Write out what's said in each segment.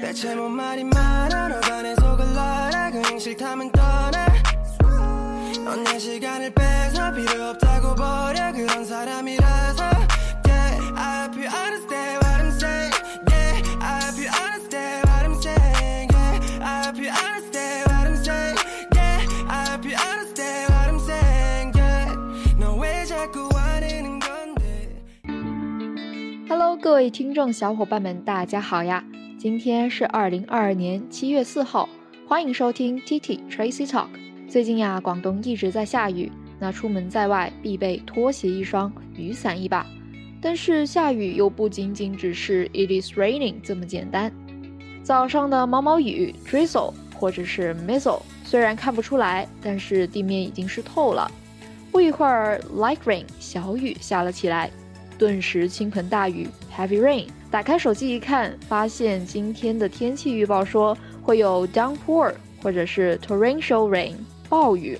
대체 뭔 말이 많아 너 반해서 골라라 그냥 싫다면 떠나. 넌 내 시간을 뺏어 필요 없다고 버려. 그런 사람이라서 各位听众小伙伴们，大家好呀！今天是二零二二年七月四号，欢迎收听 T T Tracy Talk。最近呀，广东一直在下雨，那出门在外必备拖鞋一双，雨伞一把。但是下雨又不仅仅只是 It is raining 这么简单。早上的毛毛雨 drizzle 或者是 mizzle，虽然看不出来，但是地面已经湿透了。不一会儿，light rain 小雨下了起来，顿时倾盆大雨 heavy rain。打开手机一看，发现今天的天气预报说会有 downpour 或者是 torrential rain 暴雨。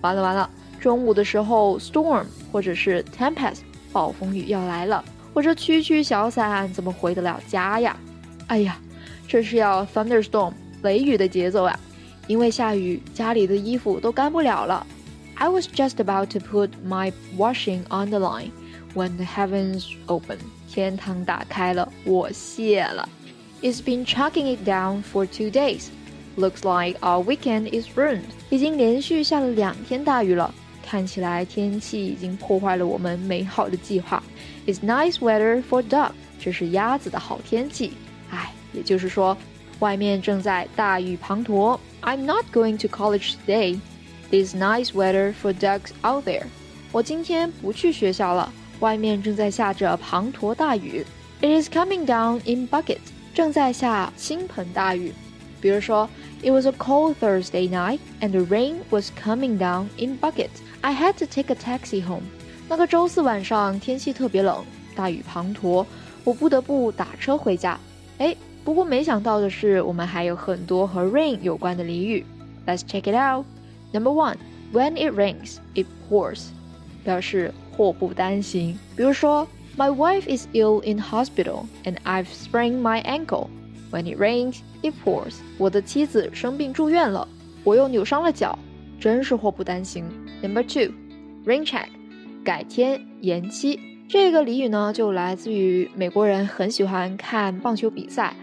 完了完了，中午的时候 storm 或者是 tempest 暴风雨要来了，我这区区小伞怎么回得了家呀？哎呀，这是要 thunderstorm 雷雨的节奏呀！因为下雨，家里的衣服都干不了了。I was just about to put my washing on the line when the heavens opened. 天堂打开了，我谢了。It's been chucking it down for two days. Looks like our weekend is ruined. 已经连续下了两天大雨了，看起来天气已经破坏了我们美好的计划。It's nice weather for duck. 这是鸭子的好天气。唉，也就是说，外面正在大雨滂沱。I'm not going to college today. It's nice weather for ducks out there. 我今天不去学校了， 外面正在下着滂沱大雨。It is coming down in buckets. 正在下倾盆大雨。比如说，It was a cold Thursday night and the rain was coming down in buckets. I had to take a taxi home. 那个周四晚上天气特别冷，大雨滂沱，我不得不打车回家。哎，不过没想到的是，我们还有很多和 rain 有关的俚语。Let's check it out. Number one, when it rains, it pours， 表示祸不单行。比如说，My wife is ill in hospital and I've sprained my ankle. When it rains, it pours。我的妻子生病住院了，我又扭伤了脚，真是祸不单行。Number two, rain check，改天延期。这个俚语呢，就来自于美国人很喜欢看棒球比赛，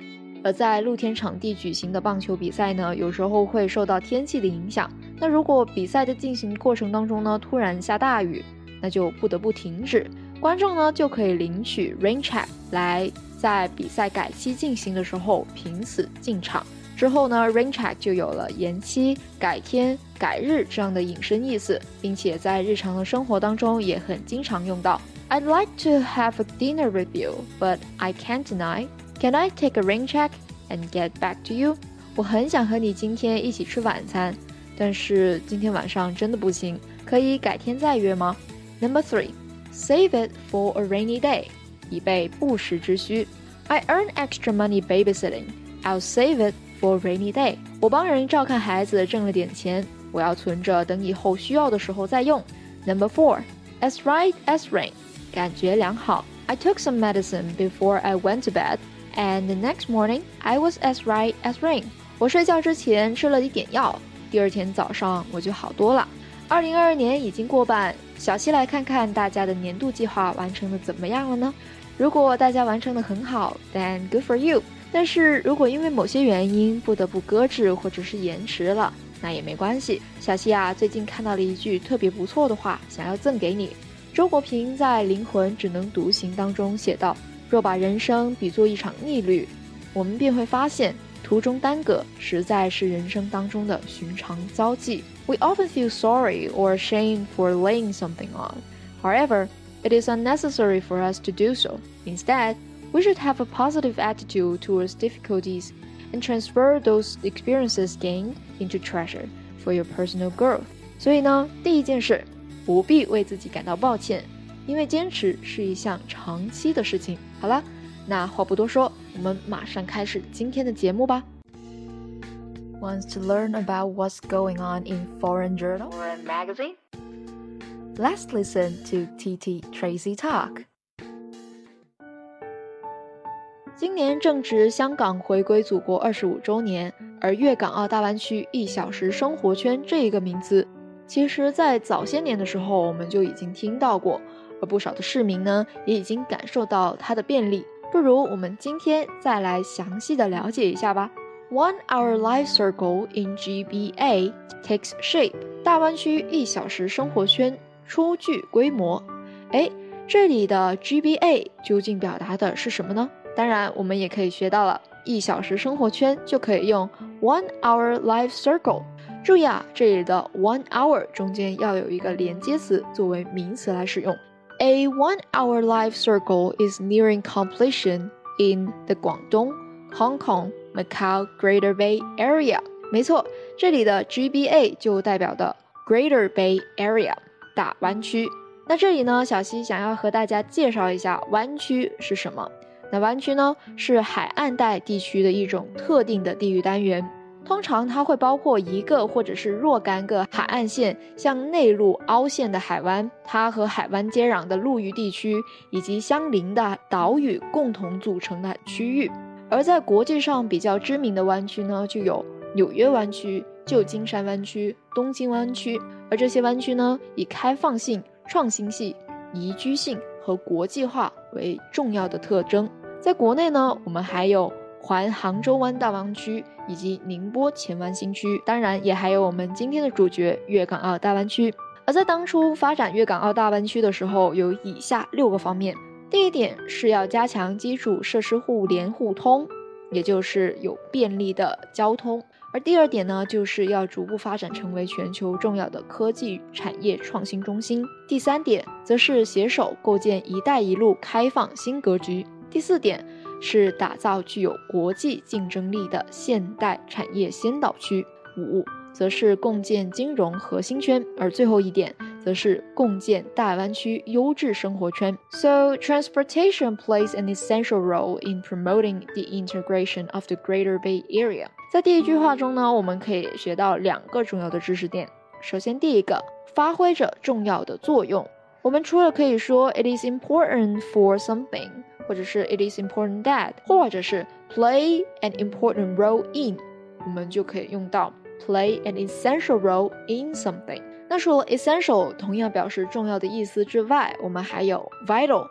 而在露天场地举行的棒球比赛呢，有时候会受到天气的影响。那如果比赛的进行过程当中呢，突然下大雨，那就不得不停止，观众呢就可以领取 rain check 来在比赛改期进行的时候凭此进场。之后呢，rain check 就有了延期、改天、改日这样的引申意思，并且在日常的生活当中也很经常用到。I'd like to have a dinner with you, but I can't tonight. Can I take a rain check and get back to you? 我很想和你今天一起吃晚餐，但是今天晚上真的不行，可以改天再约吗？Number three, save it for a rainy day，以备不时之需。I earn extra money babysitting. I'll save it for a rainy day. 我帮人照看孩子挣了点钱，我要存着等以后需要的时候再用。Number four, as right as rain，感觉良好。I took some medicine before I went to bed, and the next morning I was as right as rain. 我睡觉之前吃了一点药， 第二天早上我就好多了。二零二二年已经过半，小七来看看大家的年度计划完成的怎么样了呢？如果大家完成的很好，then good for you。但是如果因为某些原因不得不搁置或者是延迟了，那也没关系。小七啊，最近看到了一句特别不错的话，想要赠给你。周国平在《灵魂只能独行》当中写道：“若把人生比作一场逆旅，我们便会发现。”途中耽搁，实在是人生当中的寻常遭际。We often feel sorry or ashamed for laying something on. However, it is unnecessary for us to do so. Instead, we should have a positive attitude towards difficulties and transfer those experiences gained into treasure for your personal growth. 所以呢，第一件事，不必为自己感到抱歉，因为坚持是一项长期的事情。好了。 那话不多说，我们马上开始今天的节目吧。Wants to learn about what's going on in foreign journal or magazine? Let's listen to TT Tracy talk. 今年正值香港回归祖国二十五周年，而粤港澳大湾区一小时生活圈这一个名字，其实，在早些年的时候我们就已经听到过，而不少的市民呢，也已经感受到它的便利。不如我们今天再来详细的了解一下吧。One Hour Life Circle in GBA takes shape，大湾区一小时生活圈初具规模。哎，这里的 GBA 究竟表达的是什么呢？当然，我们也可以学到了一小时生活圈就可以用 one hour life circle。注意啊，这里的 one hour 中间要有一个连接词作为名词来使用。A one hour life circle is nearing completion in the Guangdong, Hong Kong, Macau Greater Bay Area。没错，这里的 GBA 就代表的 Greater Bay Area 大湾区。那这里呢，小溪想要和大家介绍一下湾区是什么。那湾区呢，是海岸带地区的一种特定的地域单元，通常它会包括一个或者是若干个海岸线向内陆凹陷的海湾，它和海湾接壤的陆域地区以及相邻的岛屿共同组成的区域。而在国际上比较知名的湾区呢，就有纽约湾区、旧金山湾区、东京湾区，而这些湾区呢，以开放性、创新性、宜居性和国际化为重要的特征。在国内呢，我们还有环杭州湾大湾区以及宁波前湾新区，当然也还有我们今天的主角粤港澳大湾区。而在当初发展粤港澳大湾区的时候，有以下六个方面：第一点是要加强基础设施互联互通，也就是有便利的交通；而第二点呢，就是要逐步发展成为全球重要的科技产业创新中心；第三点则是携手构建“一带一路”开放新格局。第四点是打造具有国际竞争力的现代产业先导区，五则是共建金融核心圈，而最后一点则是共建大湾区优质生活圈。So transportation plays an essential role in promoting the integration of the Greater Bay Area。在第一句话中呢，我们可以学到两个重要的知识点。首先，第一个发挥着重要的作用。我们除了可以说 it is important for something。或者是 it is important that，或者是 play an important role in，我们就可以用到 play an essential role in something。那除了 essential 同样表示重要的意思之外，我们还有 vital、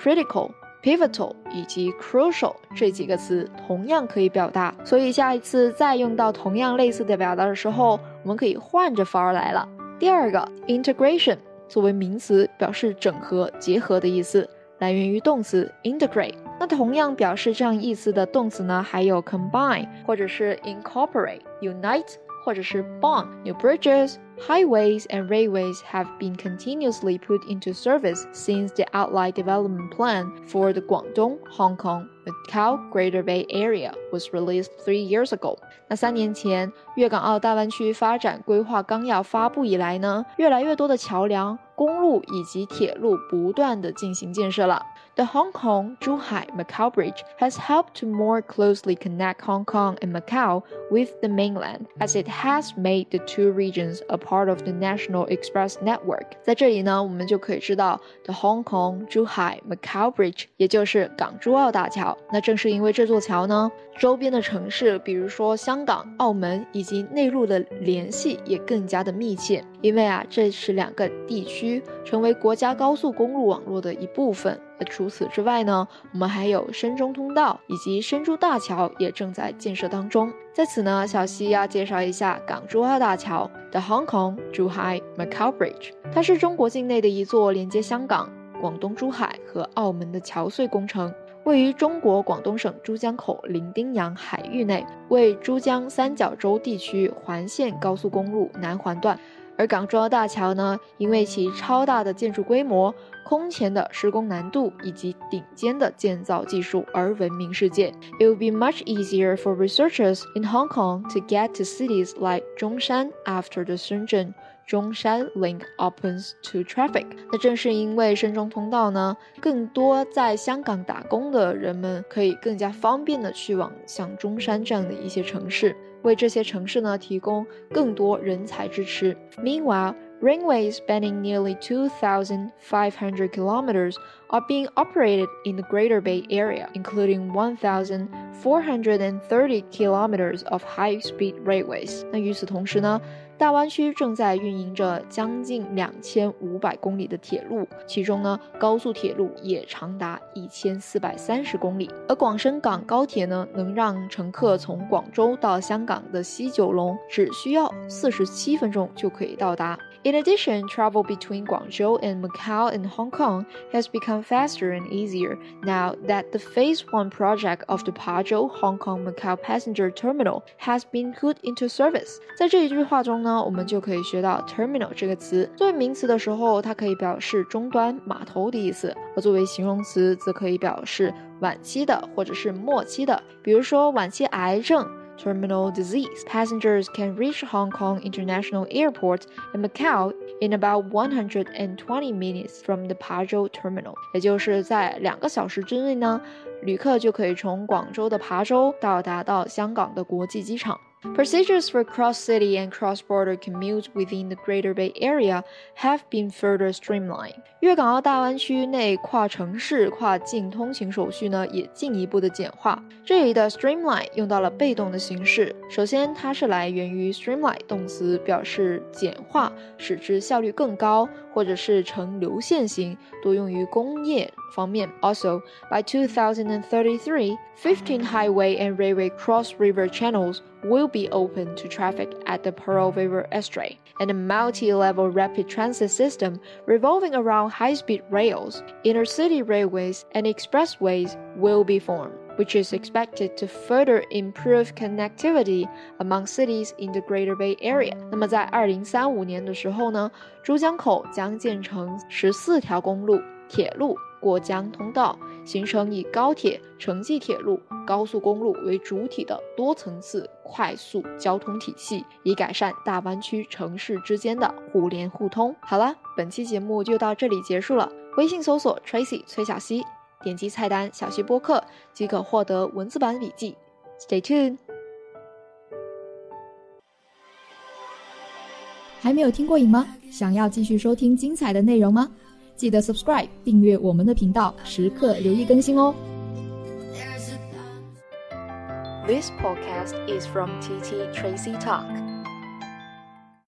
critical、pivotal 以及 crucial 这几个词同样可以表达。所以下一次再用到同样类似的表达的时候，我们可以换着法儿来了。第二个 integration 作为名词，表示整合、结合的意思。来源于动词 integrate。那同样表示这样意思的动词呢，还有 combine，或者是 incorporate，unite，或者是 bond。New bridges, highways, and railways have been continuously put into service since the outline development plan for the Guangdong, Hong Kong, Macau Greater Bay Area was released three years ago。那三年前，粤港澳大湾区发展规划纲要发布以来呢，越来越多的桥梁。 公路以及铁路不断的进行建设了。The Hong Kong Zhuhai Macau Bridge has helped to more closely connect Hong Kong and Macau with the mainland, as it has made the two regions a part of the National Express network。在这里呢，我们就可以知道 the Hong Kong Zhuhai Macau Bridge，也就是港珠澳大桥。那正是因为这座桥呢，周边的城市，比如说香港、澳门以及内陆的联系也更加的密切。因为啊，这是两个地区成为国家高速公路网络的一部分。除此之外呢，我们还有深中通道以及深珠大桥也正在建设当中。在此呢，小西要介绍一下港珠澳大桥 （The Hong Kong Zhuhai Macau Bridge）。它是中国境内的一座连接香港、广东珠海和澳门的桥隧工程，位于中国广东省珠江口伶仃洋海域内，为珠江三角洲地区环线高速公路南环段。而港珠澳大桥呢，因为其超大的建筑规模、空前的施工难度以及顶尖的建造技术而闻名世界。It will be much easier for researchers in Hong Kong to get to cities like Zhongshan after the Shenzhen Zhongshan link opens to traffic。那正是因为深中通道呢，更多在香港打工的人们可以更加方便的去往像中山这样的一些城市。为这些城市呢提供更多人才支持。Meanwhile, Ringways spanning nearly 2,500 kilometers are being operated in the Greater Bay Area, including 1,430 kilometers of high-speed railways. 那与此同时呢， 大湾区正在运营着将近两千五百公里的铁路，其中呢，高速铁路也长达一千四百三十公里。而广深港高铁呢，能让乘客从广州到香港的西九龙只需要四十七分钟就可以到达。In addition, travel between Guangzhou and Macau and Hong Kong has become faster and easier now that the Phase 1 project of the Pazhou Hong Kong Macau Passenger Terminal has been put into service. 在这一句话中呢，我们就可以学到 terminal 这个词。作为名词的时候，它可以表示终端、码头的意思；而作为形容词，则可以表示晚期的或者是末期的。比如说，晚期癌症。 terminal disease. Passengers can reach Hong Kong International Airport in Macau in about 120 minutes from the Pazhou terminal. 也就是在两个小时之内呢，旅客就可以从广州的琶洲到达到香港的国际机场。 Procedures for cross-city and cross-border commute within the Greater Bay Area have been further streamlined. 粤港澳大湾区内跨城市、跨境通行手续呢，也进一步的简化。这里的 streamline 用到了被动的形式。首先，它是来源于 streamline 动词，表示简化，使之效率更高，或者是呈流线型，多用于工业方面。Also, by 2033, 15 highway and railway cross-river channels will be open to traffic at the Pearl River Estuary, and a multi-level rapid transit system revolving around high-speed rails, inner-city railways, and expressways will be formed, Which is expected to further improve connectivity among cities in the Greater Bay Area. 那么在二零三五年的时候呢，珠江口将建成十四条公路、铁路。过江通道，形成以高铁、城际铁路、高速公路为主体的多层次快速交通体系，以改善大湾区城市之间的互联互通。好了，本期节目就到这里结束了。微信搜索 Tracy 崔小溪，点击菜单小溪播客即可获得文字版笔记。Stay tuned。还没有听过瘾吗？想要继续收听精彩的内容吗？记得 subscribe 订阅我们的频道，时刻留意更新哦。This podcast is from TT Tracy Talk.